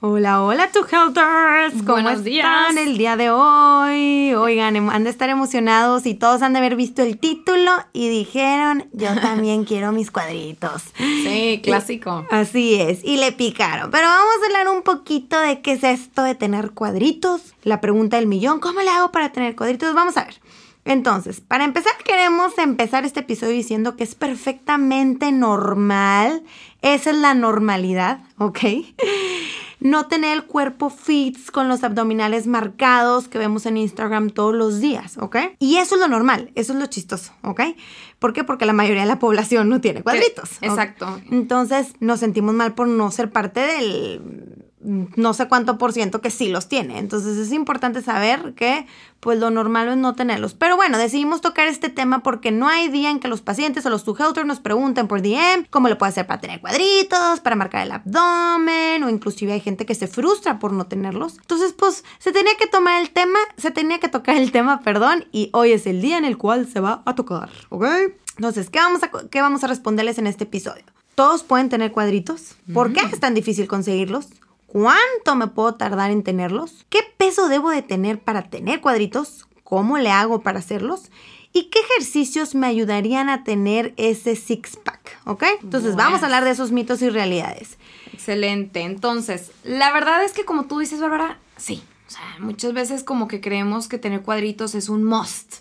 Hola, hola, tu helters. ¿Cómo Buenos están días. el día de hoy? Oigan, em- han de estar emocionados y todos han de haber visto el título y dijeron, yo también quiero mis cuadritos. Sí, clásico. Así es, y le picaron. Pero vamos a hablar un poquito de qué es esto de tener cuadritos. La pregunta del millón, ¿cómo le hago para tener cuadritos? Vamos a ver. Entonces, para empezar, queremos empezar este episodio diciendo que es perfectamente normal. Esa es la normalidad, ¿ok? No tener el cuerpo fit con los abdominales marcados que vemos en Instagram todos los días, ¿ok? Y eso es lo normal, eso es lo chistoso, ¿ok? ¿Por qué? Porque la mayoría de la población no tiene cuadritos. Exacto. Entonces nos sentimos mal por no ser parte del no sé cuánto por ciento que sí los tiene. Entonces es importante saber que pues lo normal es no tenerlos. Pero bueno, decidimos tocar este tema porque no hay día en que los pacientes o los two helters nos pregunten por DM cómo le puede hacer para tener cuadritos, para marcar el abdomen o inclusive hay gente que se frustra por no tenerlos. Entonces pues se tenía que tomar el tema, se tenía que tocar el tema, perdón, y hoy es el día en el cual se va a tocar, ¿ok? Entonces, ¿qué vamos a, qué vamos a responderles en este episodio? ¿Todos pueden tener cuadritos? ¿Por qué es tan difícil conseguirlos? ¿Cuánto me puedo tardar en tenerlos? ¿Qué peso debo de tener para tener cuadritos? ¿Cómo le hago para hacerlos? ¿Y qué ejercicios me ayudarían a tener ese six-pack? ¿Ok? Entonces Bueno. vamos a hablar de esos mitos y realidades. Excelente. Entonces, la verdad es que como tú dices, Bárbara, sí. O sea, muchas veces como que creemos que tener cuadritos es un must.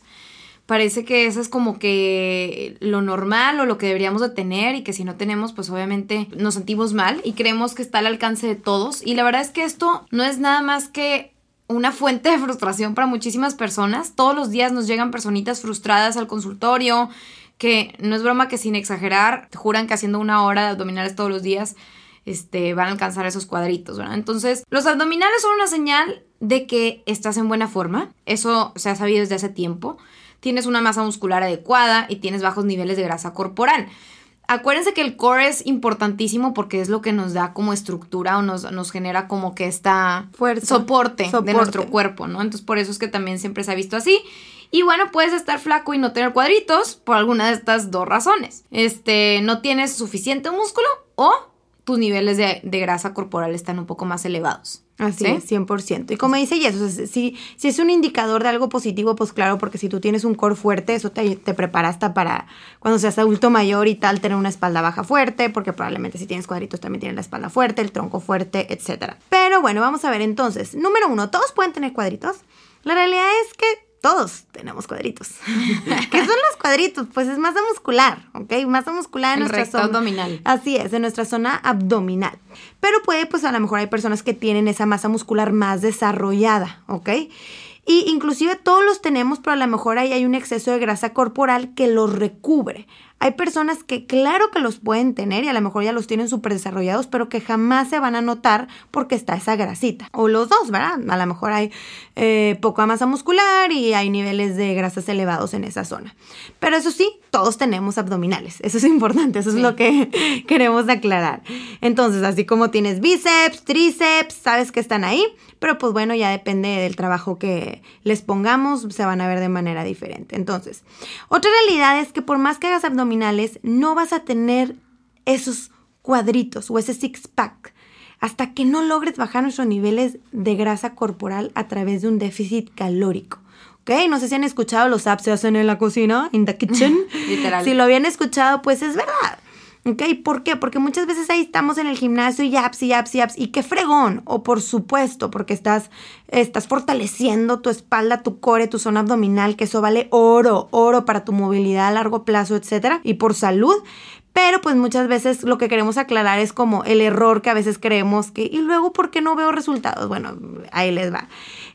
Parece que eso es como que lo normal o lo que deberíamos de tener y que si no tenemos, pues obviamente nos sentimos mal y creemos que está al alcance de todos. Y la verdad es que esto no es nada más que una fuente de frustración para muchísimas personas. Todos los días nos llegan personitas frustradas al consultorio, que no es broma que sin exagerar, juran que haciendo una hora de abdominales todos los días este, van a alcanzar esos cuadritos, ¿verdad? Entonces, los abdominales son una señal de que estás en buena forma. Eso se ha sabido desde hace tiempo. Tienes una masa muscular adecuada y tienes bajos niveles de grasa corporal. Acuérdense que el core es importantísimo porque es lo que nos da como estructura o nos, nos genera como que esta Fuerza. soporte, Soporte. de nuestro cuerpo, ¿no? Entonces por eso es que también siempre se ha visto así. Y bueno, puedes estar flaco y no tener cuadritos por alguna de estas dos razones. Este, no tienes suficiente músculo o tus niveles de, de grasa corporal están un poco más elevados. Así ¿Sí? es, 100%. Y como dice Jess, o sea, si, si es un indicador de algo positivo, pues claro, porque si tú tienes un core fuerte, eso te, te prepara hasta para cuando seas adulto mayor y tal, tener una espalda baja fuerte, porque probablemente si tienes cuadritos también tienes la espalda fuerte, el tronco fuerte, etc. Pero bueno, vamos a ver entonces. Número uno, ¿todos pueden tener cuadritos? La realidad es que todos tenemos cuadritos. ¿Qué son los cuadritos? Pues es masa muscular, ¿ok? Masa muscular en El nuestra zona. abdominal. Así es, en nuestra zona abdominal. Pero puede, pues a lo mejor hay personas que tienen esa masa muscular más desarrollada, ¿ok? Y inclusive todos los tenemos, pero a lo mejor ahí hay un exceso de grasa corporal que los recubre. Hay personas que claro que los pueden tener y a lo mejor ya los tienen súper desarrollados, pero que jamás se van a notar porque está esa grasita. O los dos, ¿verdad? A lo mejor hay eh, poca masa muscular y hay niveles de grasas elevados en esa zona. Pero eso sí, todos tenemos abdominales. Eso es importante, eso es Sí. lo que queremos aclarar. Entonces, así como tienes bíceps, tríceps, sabes que están ahí, pero pues bueno, ya depende del trabajo que les pongamos, se van a ver de manera diferente. Entonces, otra realidad es que por más que hagas abdominales, no vas a tener esos cuadritos o ese six pack hasta que no logres bajar nuestros niveles de grasa corporal a través de un déficit calórico. ¿Ok? No sé si han escuchado los apps se hacen en la cocina, in the kitchen. Literal. Si lo habían escuchado, pues es verdad. ¿Ok? ¿Por qué? Porque muchas veces ahí estamos en el gimnasio y apps y apps y apps. Y qué fregón. O por supuesto, porque estás, estás fortaleciendo tu espalda, tu core, tu zona abdominal, que eso vale oro, oro para tu movilidad a largo plazo, etcétera. Y por salud. Pero pues muchas veces lo que queremos aclarar es como el error que a veces creemos que, y luego, ¿por qué no veo resultados? Bueno, ahí les va.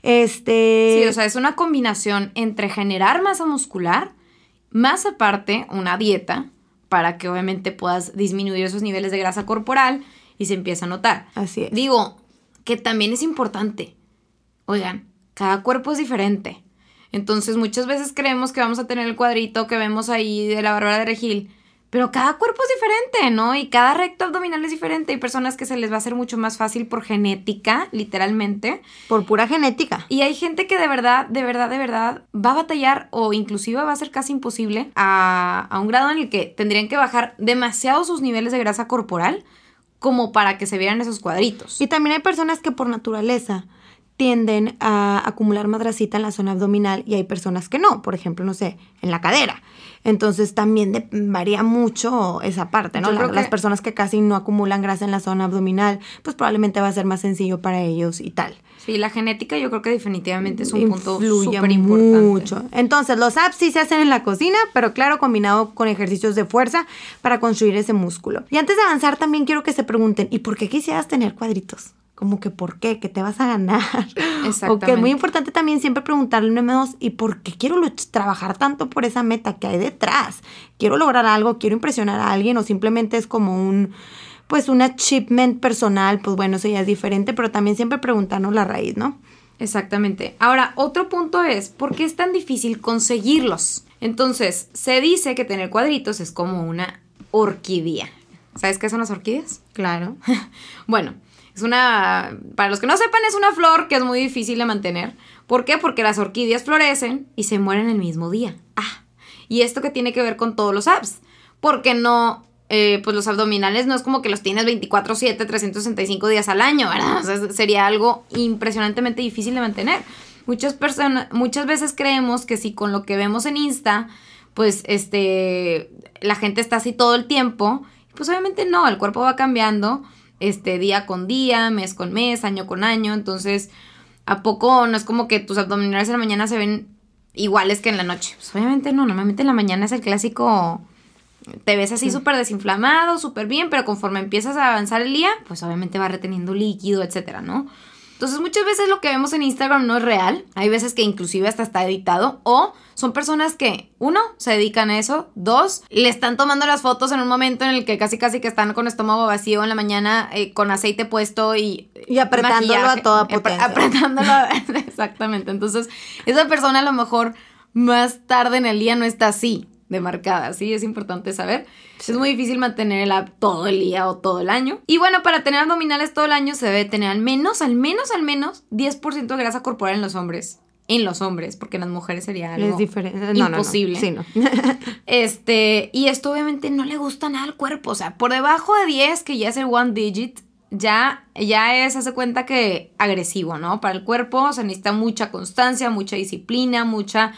Este... Sí, o sea, es una combinación entre generar masa muscular, más aparte una dieta, para que obviamente puedas disminuir esos niveles de grasa corporal y se empieza a notar. Así es. Digo, que también es importante. Oigan, cada cuerpo es diferente. Entonces muchas veces creemos que vamos a tener el cuadrito que vemos ahí de la Bárbara de Regil, pero cada cuerpo es diferente, ¿no? Y cada recto abdominal es diferente. Hay personas que se les va a hacer mucho más fácil por genética, literalmente. Por pura genética. Y hay gente que de verdad, de verdad, de verdad va a batallar o inclusive va a ser casi imposible a, a un grado en el que tendrían que bajar demasiado sus niveles de grasa corporal como para que se vieran esos cuadritos. Y también hay personas que por naturaleza tienden a acumular madracita en la zona abdominal y hay personas que no, por ejemplo, no sé, en la cadera. Entonces también varía mucho esa parte, ¿no? las personas que casi no acumulan grasa en la zona abdominal, pues probablemente va a ser más sencillo para ellos y tal. Sí, la genética yo creo que definitivamente es un punto súper importante. mucho. Entonces, los abs sí se hacen en la cocina, pero claro, combinado con ejercicios de fuerza para construir ese músculo. Y antes de avanzar, también quiero que se pregunten, ¿y por qué quisieras tener cuadritos? Como que por qué, que te vas a ganar. Exactamente. O que es muy importante también siempre preguntarle a M2, ¿y por qué quiero trabajar tanto por esa meta que hay detrás? ¿Quiero lograr algo? ¿Quiero impresionar a alguien? ¿O simplemente es como un, pues un achievement personal? Pues bueno, eso ya es diferente, pero también siempre preguntarnos la raíz, ¿no? Exactamente. Ahora, otro punto es, ¿por qué es tan difícil conseguirlos? Entonces, se dice que tener cuadritos es como una orquídea. ¿Sabes qué son las orquídeas? Claro. bueno, es una, para los que no sepan, es una flor que es muy difícil de mantener. ¿Por qué? Porque las orquídeas florecen y se mueren el mismo día. Ah, y esto que tiene que ver con todos los abs. Porque no, eh, pues los abdominales no es como que los tienes 24/7, 365 días al año, ¿verdad? Sería algo impresionantemente difícil de mantener. Muchas personas, muchas veces creemos que si con lo que vemos en Insta, pues este, la gente está así todo el tiempo, pues obviamente no, el cuerpo va cambiando este, día con día, mes con mes, año con año. Entonces, ¿a poco no es como que tus abdominales en la mañana se ven iguales que en la noche? Pues obviamente no, normalmente en la mañana es el clásico te ves así súper desinflamado, súper bien, pero conforme empiezas a avanzar el día, pues obviamente va reteniendo líquido, etcétera, ¿no? Entonces muchas veces lo que vemos en Instagram no es real. Hay veces que inclusive hasta está editado. O son personas que, uno, se dedican a eso. Dos, le están tomando las fotos en un momento en el que casi casi que están con estómago vacío en la mañana, eh, con aceite puesto y... Y apretándolo a toda potencia. Apretándolo, exactamente. Entonces, esa persona a lo mejor más tarde en el día no está así demarcada, ¿sí? Es importante saber. Es muy difícil mantener el todo el día o todo el año. Y bueno, para tener abdominales todo el año se debe tener al menos, al menos, al menos 10% de grasa corporal en los hombres. En los hombres, porque en las mujeres sería algo imposible. No. este, y esto obviamente no le gusta nada al cuerpo. O sea, por debajo de 10, que ya es el one digit, ya, ya es, hace cuenta que agresivo, ¿no? Para el cuerpo se necesita mucha constancia, mucha disciplina, mucha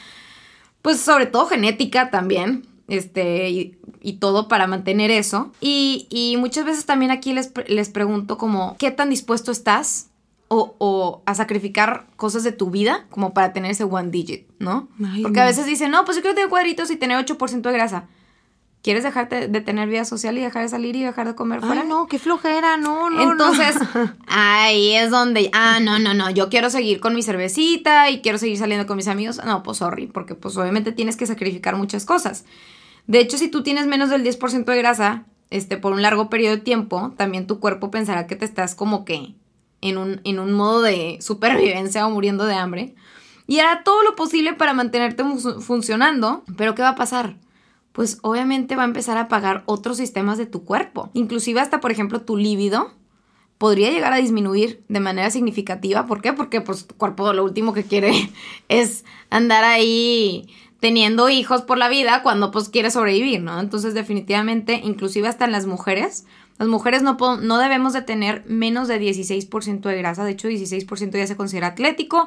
pues sobre todo genética también, este, y, todo para mantener eso. Y, muchas veces también aquí les, les, pregunto como, ¿qué tan dispuesto estás o, o, a sacrificar cosas de tu vida como para tener ese one digit, ¿no? Porque a veces dicen, no, pues yo quiero tener cuadritos y tener 8% de grasa. ¿Quieres dejarte de tener vida social y dejar de salir y dejar de comer fuera? Ay, no, qué flojera, no, no. Entonces, ahí es donde, ah, no, no, no, yo quiero seguir con mi cervecita y quiero seguir saliendo con mis amigos. No, pues sorry, porque pues obviamente tienes que sacrificar muchas cosas. De hecho, si tú tienes menos del 10% de grasa, este, por un largo periodo de tiempo, también tu cuerpo pensará que te estás como que en un, en un modo de supervivencia o muriendo de hambre. Y hará todo lo posible para mantenerte funcionando. Pero ¿qué va a pasar? Pues obviamente va a empezar a apagar otros sistemas de tu cuerpo. Inclusive hasta, por ejemplo, tu líbido podría llegar a disminuir de manera significativa. ¿Por qué? Porque pues tu cuerpo lo último que quiere es andar ahí teniendo hijos por la vida cuando pues quiere sobrevivir, ¿no? Entonces definitivamente, inclusive hasta en las mujeres, las mujeres no, no debemos de tener menos de 16% de grasa, de hecho 16% ya se considera atlético,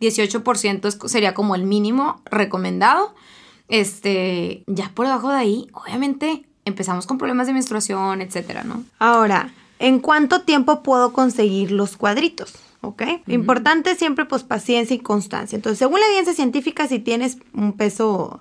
18% sería como el mínimo recomendado este, ya por debajo de ahí, obviamente empezamos con problemas de menstruación, etcétera, ¿no? Ahora, ¿en cuánto tiempo puedo conseguir los cuadritos? ¿Ok? Importante siempre, pues, paciencia y constancia. Entonces, según la evidencia científica, si tienes un peso,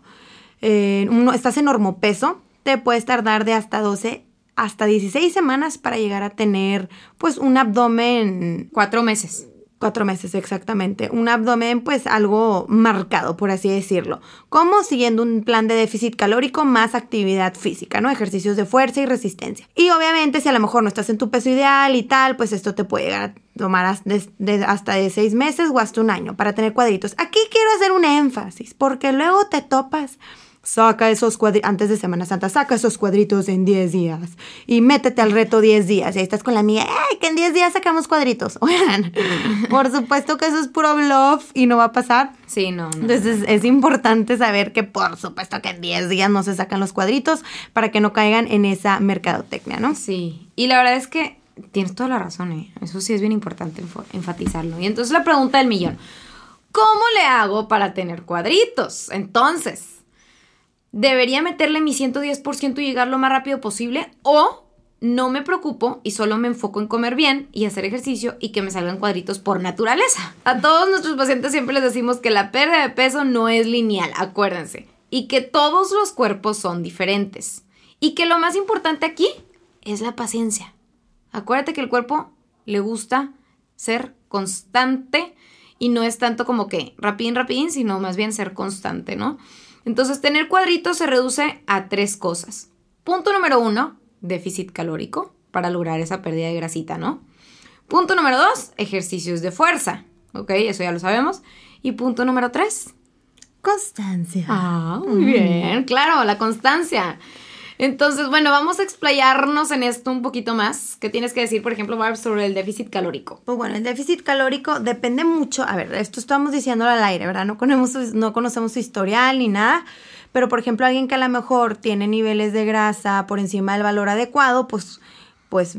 eh, estás en peso te puedes tardar de hasta 12 hasta 16 semanas para llegar a tener pues un abdomen Cuatro meses. Cuatro meses, exactamente. Un abdomen, pues, algo marcado, por así decirlo. Como siguiendo un plan de déficit calórico más actividad física, ¿no? Ejercicios de fuerza y resistencia. Y obviamente, si a lo mejor no estás en tu peso ideal y tal, pues esto te puede llegar a tomar hasta de seis meses o hasta un año para tener cuadritos. Aquí quiero hacer un énfasis, porque luego te topas Saca esos cuadritos, antes de Semana Santa, saca esos cuadritos en 10 días y métete al reto 10 días. Y ahí estás con la mía, ¡ay, que en 10 días sacamos cuadritos! Oigan, por supuesto que eso es puro bluff y no va a pasar. Sí, no, no. Entonces es importante saber que por supuesto que en 10 días no se sacan los cuadritos para que no caigan en esa mercadotecnia, ¿no? Sí, y la verdad es que tienes toda la razón, ¿eh? Eso sí es bien importante enfatizarlo. Y entonces la pregunta del millón, ¿cómo le hago para tener cuadritos? Entonces debería meterle mi 110% y llegar lo más rápido posible o no me preocupo y solo me enfoco en comer bien y hacer ejercicio y que me salgan cuadritos por naturaleza. A todos nuestros pacientes siempre les decimos que la pérdida de peso no es lineal, acuérdense, y que todos los cuerpos son diferentes. Y que lo más importante aquí es la paciencia. Acuérdate que el cuerpo le gusta ser constante y no es tanto como que rapidín, rapidín, sino más bien ser constante, ¿no? Entonces, tener cuadritos se reduce a tres cosas. Punto número uno, déficit calórico para lograr esa pérdida de grasita, ¿no? Punto número dos, ejercicios de fuerza. ¿Ok? Eso ya lo sabemos. Y punto número tres, constancia. Ah, muy bien. Claro, la constancia. Entonces, bueno, vamos a explayarnos en esto un poquito más. ¿Qué tienes que decir, por ejemplo, Barb, sobre el déficit calórico? Pues bueno, el déficit calórico depende mucho. A ver, esto estamos diciéndolo al aire, ¿verdad? No conocemos, no conocemos su historial ni nada. Pero, por ejemplo, alguien que a lo mejor tiene niveles de grasa por encima del valor adecuado, pues pues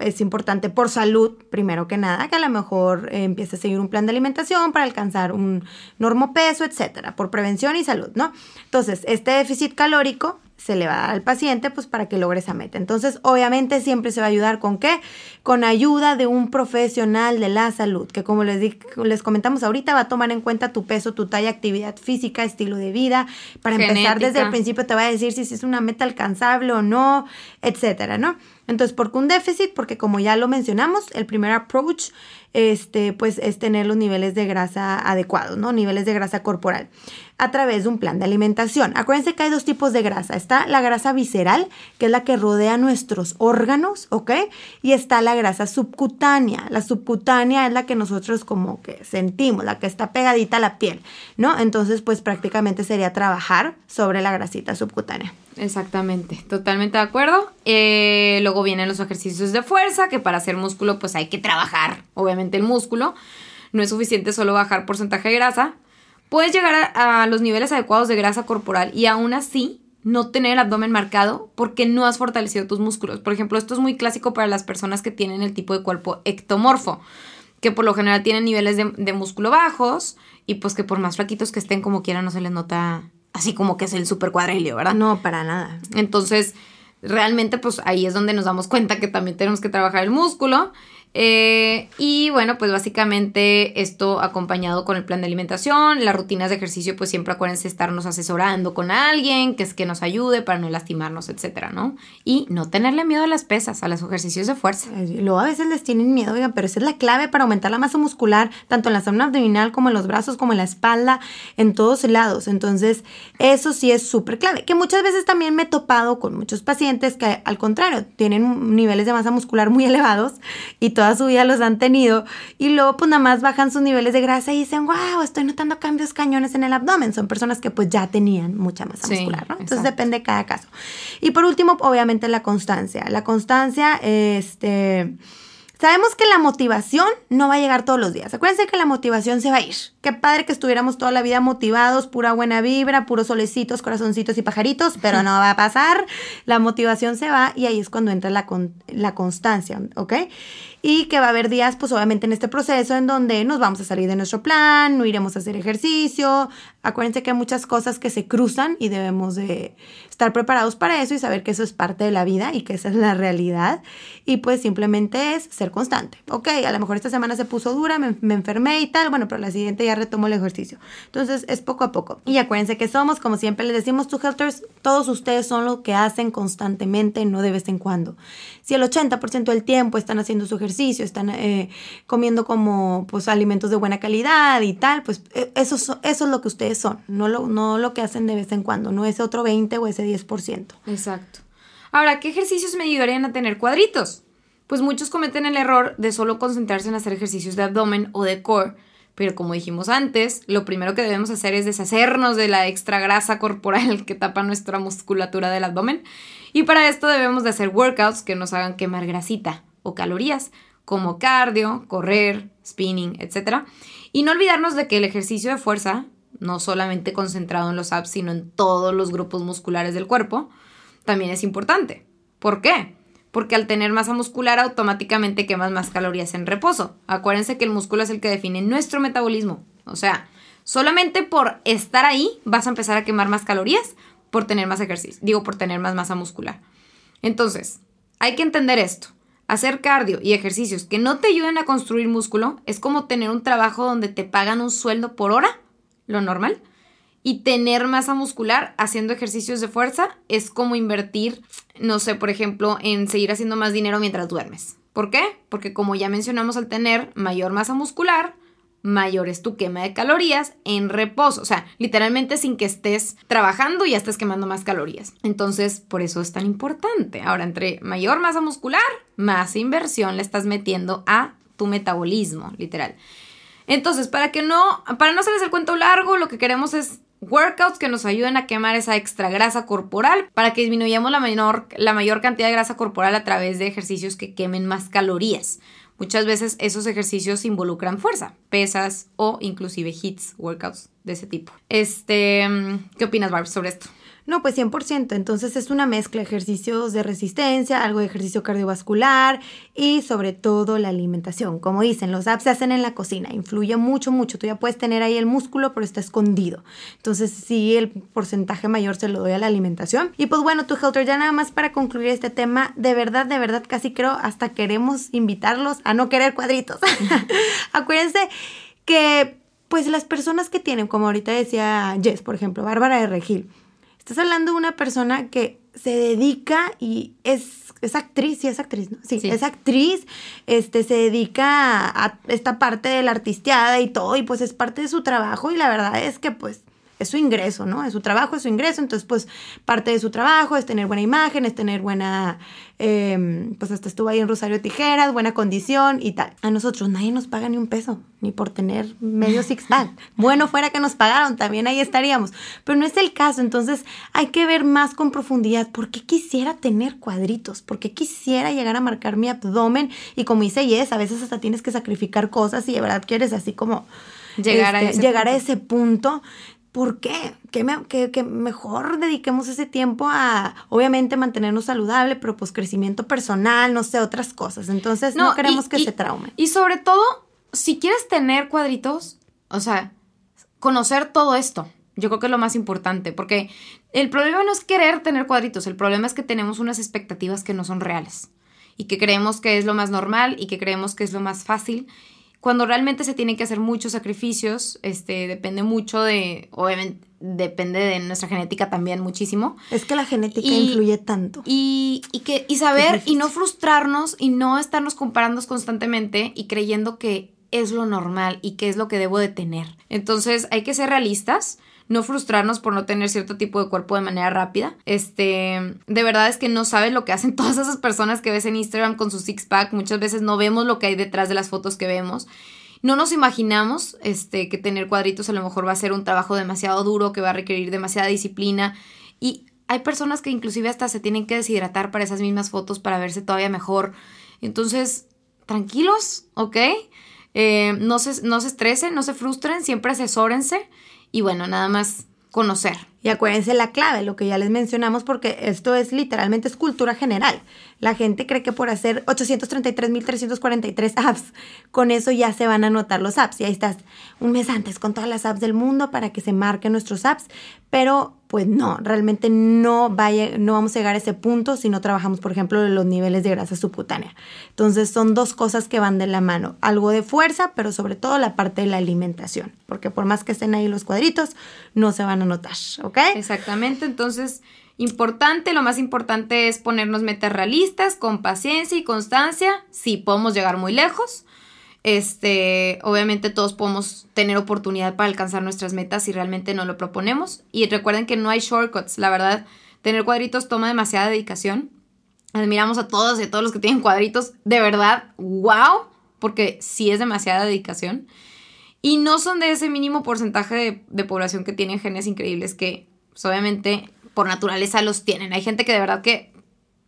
es importante por salud, primero que nada, que a lo mejor empiece a seguir un plan de alimentación para alcanzar un normopeso, etcétera, por prevención y salud, ¿no? Entonces, este déficit calórico se le va a dar al paciente pues para que logre esa meta. Entonces, obviamente siempre se va a ayudar con qué? Con ayuda de un profesional de la salud, que como les, les comentamos ahorita va a tomar en cuenta tu peso, tu talla, actividad física, estilo de vida. Para empezar desde el principio te va a decir si es una meta alcanzable o no, etcétera, ¿no? Entonces, ¿por qué un déficit? Porque como ya lo mencionamos, el primer approach este, pues es tener los niveles de grasa adecuados, ¿no? Niveles de grasa corporal a través de un plan de alimentación. Acuérdense que hay dos tipos de grasa. Está la grasa visceral, que es la que rodea nuestros órganos, ¿ok? Y está la grasa subcutánea. La subcutánea es la que nosotros como que sentimos, la que está pegadita a la piel, ¿no? Entonces, pues prácticamente sería trabajar sobre la grasita subcutánea. Exactamente, totalmente de acuerdo. Eh, luego vienen los ejercicios de fuerza, que para hacer músculo pues hay que trabajar, obviamente el músculo. No es suficiente solo bajar porcentaje de grasa, Puedes llegar a, los niveles adecuados de grasa corporal y aún así no tener el abdomen marcado porque no has fortalecido tus músculos. Por ejemplo, esto es muy clásico para las personas que tienen el tipo de cuerpo ectomorfo, que por lo general tienen niveles de, de músculo bajos y pues que por más flaquitos que estén como quieran no se les nota así como que es el super cuadrilio, ¿verdad? No, para nada. Entonces, realmente pues ahí es donde nos damos cuenta que también tenemos que trabajar el músculo eh, y bueno, pues básicamente esto acompañado con el plan de alimentación, las rutinas de ejercicio, pues siempre acuérdense estarnos asesorando con alguien que es que nos ayude para no lastimarnos, etcétera, ¿no? Y no tenerle miedo a las pesas, a los ejercicios de fuerza. Luego a veces les tienen miedo, oigan, pero esa es la clave para aumentar la masa muscular, tanto en la zona abdominal como en los brazos, como en la espalda, en todos lados. Entonces, eso sí es súper clave. Que muchas veces también me he topado con muchos pacientes que al contrario, tienen niveles de masa muscular muy elevados y todo su vida los han tenido y luego pues nada más bajan sus niveles de grasa y dicen, wow, estoy notando cambios cañones en el abdomen. Son personas que pues ya tenían mucha masa muscular, ¿no? Entonces depende de cada caso. Y por último, obviamente la constancia. La constancia, este... Sabemos que la motivación no va a llegar todos los días. Acuérdense que la motivación se va a ir. Qué padre que estuviéramos toda la vida motivados, pura buena vibra, puros solecitos, corazoncitos y pajaritos, pero no va a pasar. La motivación se va y ahí es cuando entra la, la constancia, ¿ok? Y que va a haber días, pues obviamente en este proceso en donde nos vamos a salir de nuestro plan, no iremos a hacer ejercicio. Acuérdense que hay muchas cosas que se cruzan y debemos de estar preparados para eso y saber que eso es parte de la vida y que esa es la realidad. Y pues simplemente es ser constante. Ok, a lo mejor esta semana se puso dura, me, me enfermé y tal, bueno, pero la siguiente ya retomo el ejercicio. Entonces es poco a poco. Y acuérdense que somos, como siempre les decimos, to helters, todos ustedes son lo que hacen constantemente, no de vez en cuando. Si el 80% del tiempo están haciendo su ejercicio, están eh, comiendo como pues alimentos de buena calidad y tal, pues eh, eso, eso es lo que ustedes son, no lo, no lo que hacen de vez en cuando, no ese otro 20 o ese 10%. Exacto. Ahora, ¿qué ejercicios me ayudarían a tener cuadritos? Pues muchos cometen el error de solo concentrarse en hacer ejercicios de abdomen o de core, pero como dijimos antes, lo primero que debemos hacer es deshacernos de la extra grasa corporal que tapa nuestra musculatura del abdomen. Y para esto debemos de hacer workouts que nos hagan quemar grasita o calorías, como cardio, correr, spinning, etc. Y no olvidarnos de que el ejercicio de fuerza, no solamente concentrado en los abs, sino en todos los grupos musculares del cuerpo, también es importante. ¿Por qué? Porque al tener masa muscular automáticamente quemas más calorías en reposo. Acuérdense que el músculo es el que define nuestro metabolismo. O sea, solamente por estar ahí vas a empezar a quemar más calorías por tener más ejercicio. Digo, por tener más masa muscular. Entonces, hay que entender esto. Hacer cardio y ejercicios que no te ayuden a construir músculo es como tener un trabajo donde te pagan un sueldo por hora, lo normal, y tener masa muscular haciendo ejercicios de fuerza es como invertir, no sé, por ejemplo, en seguir haciendo más dinero mientras duermes. ¿Por qué? Porque como ya mencionamos, al tener mayor masa muscular, mayor es tu quema de calorías en reposo. O sea, literalmente sin que estés trabajando ya estés quemando más calorías. Entonces, por eso es tan importante. Ahora, entre mayor masa muscular, más inversión le estás metiendo a tu metabolismo, literal. Entonces, para que no, para no hacerles el cuento largo, lo que queremos es workouts que nos ayuden a quemar esa extra grasa corporal para que disminuyamos la, menor, la mayor cantidad de grasa corporal a través de ejercicios que quemen más calorías. Muchas veces esos ejercicios involucran fuerza, pesas o inclusive hits, workouts de ese tipo. Este, ¿qué opinas, Barb, sobre esto? No, pues 100%. Entonces es una mezcla de ejercicios de resistencia, algo de ejercicio cardiovascular y sobre todo la alimentación. Como dicen, los apps se hacen en la cocina, influye mucho, mucho. Tú ya puedes tener ahí el músculo, pero está escondido. Entonces sí, el porcentaje mayor se lo doy a la alimentación. Y pues bueno, tu Helter, ya nada más para concluir este tema, de verdad, de verdad, casi creo hasta queremos invitarlos a no querer cuadritos. Acuérdense que pues las personas que tienen, como ahorita decía Jess, por ejemplo, Bárbara de Regil, Estás hablando de una persona que se dedica y es, es actriz, sí es actriz, ¿no? Sí, es actriz, este, se dedica a, esta parte de la artisteada y todo, y pues es parte de su trabajo, y la verdad es que pues es su ingreso, ¿no? Es su trabajo, es su ingreso, entonces pues parte de su trabajo es tener buena imagen, es tener buena, em, pues hasta estuvo ahí en Rosario Tijeras, buena condición y tal. A nosotros nadie nos paga ni un peso, ni por tener medio six pack. bueno fuera que nos pagaron, también ahí estaríamos, pero no es el caso, entonces hay que ver más con profundidad por qué quisiera tener cuadritos, por qué quisiera llegar a marcar mi abdomen y como dice Yes, a veces hasta tienes que sacrificar cosas y de verdad quieres así como... Llegar, a, este, llegar a ese punto ¿Por qué? Que, mejor dediquemos ese tiempo a, obviamente, mantenernos saludable, pero pues crecimiento personal, no sé, otras cosas. Entonces, no, queremos que se traumen. Y sobre todo, si quieres tener cuadritos, o sea, conocer todo esto. Yo creo que es lo más importante, porque el problema no es querer tener cuadritos, el problema es que tenemos unas expectativas que no son reales y que creemos que es lo más normal y que creemos que es lo más fácil cuando realmente se tienen que hacer muchos sacrificios, este, depende mucho de, obviamente, depende de nuestra genética también muchísimo. Es que la genética influye tanto. Y, y, que, y saber y no frustrarnos y no estarnos comparando constantemente y creyendo que es lo normal y que es lo que debo de tener. Entonces hay que ser realistas no frustrarnos por no tener cierto tipo de cuerpo de manera rápida. Este, de verdad es que no sabes lo que hacen todas esas personas que ves en Instagram con su six pack. Muchas veces no vemos lo que hay detrás de las fotos que vemos. No nos imaginamos este, que tener cuadritos a lo mejor va a ser un trabajo demasiado duro, que va a requerir demasiada disciplina. Y hay personas que inclusive hasta se tienen que deshidratar para esas mismas fotos para verse todavía mejor. Entonces, tranquilos, ¿ok? Eh, no, se, no se estresen, no se frustren, siempre asesórense y bueno, nada más conocer. Y acuérdense la clave, lo que ya les mencionamos, porque esto es literalmente es cultura general. La gente cree que por hacer 833.343 apps, con eso ya se van a anotar los apps. Y ahí estás un mes antes con todas las apps del mundo para que se marquen nuestros apps. Pero pues no, realmente no, no vamos a llegar a ese punto si no trabajamos, por ejemplo, los niveles de grasa subcutánea. Entonces son dos cosas que van de la mano. Algo de fuerza, pero sobre todo la parte de la alimentación. Porque por más que estén ahí los cuadritos, no se van a notar, ¿ok? Exactamente. Entonces Importante, lo más importante es ponernos metas realistas, con paciencia y constancia. Sí, podemos llegar muy lejos. Este, obviamente todos podemos tener oportunidad para alcanzar nuestras metas si realmente no lo proponemos. Y recuerden que no hay shortcuts. La verdad, tener cuadritos toma demasiada dedicación. Admiramos a todos y a todos los que tienen cuadritos. De verdad, wow, porque sí es demasiada dedicación. Y no son de ese mínimo porcentaje de, de población que tienen genes increíbles que, pues, obviamente, por naturaleza los tienen. Hay gente que de verdad que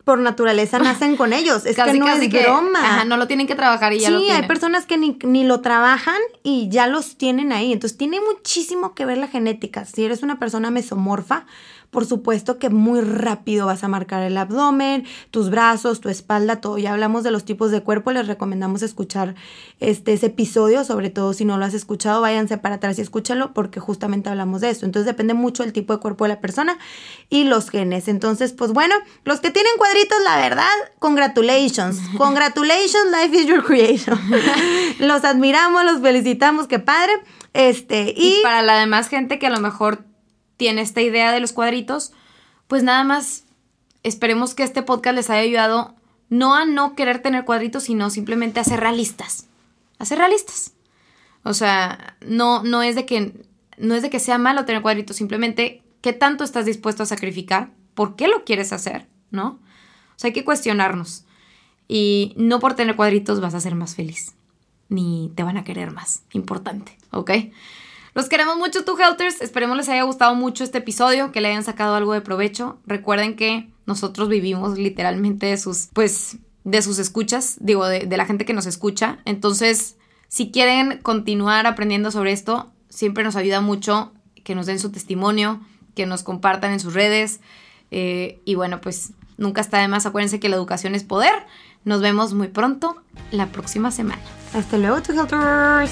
por naturaleza nacen con ellos. Es que no es broma. Ajá, no lo tienen que trabajar y ya lo tienen. Sí, hay personas que ni, ni, lo trabajan y ya los tienen ahí. Entonces tiene muchísimo que ver la genética. Si eres una persona mesomorfa, por supuesto que muy rápido vas a marcar el abdomen, tus brazos, tu espalda, todo. Ya hablamos de los tipos de cuerpo, les recomendamos escuchar este, ese episodio, sobre todo si no lo has escuchado, váyanse para atrás y escúchalo porque justamente hablamos de eso. Entonces depende mucho del tipo de cuerpo de la persona y los genes. Entonces, pues bueno, los que tienen cuadritos, la verdad, congratulations. Congratulations, life is your creation. los admiramos, los felicitamos, qué padre. Este, y, y para la demás gente que a lo mejor tiene esta idea de los cuadritos, pues nada más esperemos que este podcast les haya ayudado no a no querer tener cuadritos, sino simplemente a ser realistas. A ser realistas. O sea, no, no, es de que, no es de que sea malo tener cuadritos, simplemente qué tanto estás dispuesto a sacrificar, por qué lo quieres hacer, ¿no? O sea, hay que cuestionarnos. Y no por tener cuadritos vas a ser más feliz, ni te van a querer más. Importante, ¿ok? Los queremos mucho, tú Helters. Esperemos les haya gustado mucho este episodio, que le hayan sacado algo de provecho. Recuerden que nosotros vivimos literalmente de sus, pues, de sus escuchas, digo, de, la gente que nos escucha. Entonces, si quieren continuar aprendiendo sobre esto, siempre nos ayuda mucho que nos den su testimonio, que nos compartan en sus redes. Eh, y bueno, pues nunca está de más. Acuérdense que la educación es poder. Nos vemos muy pronto la próxima semana. Hasta luego, Helters.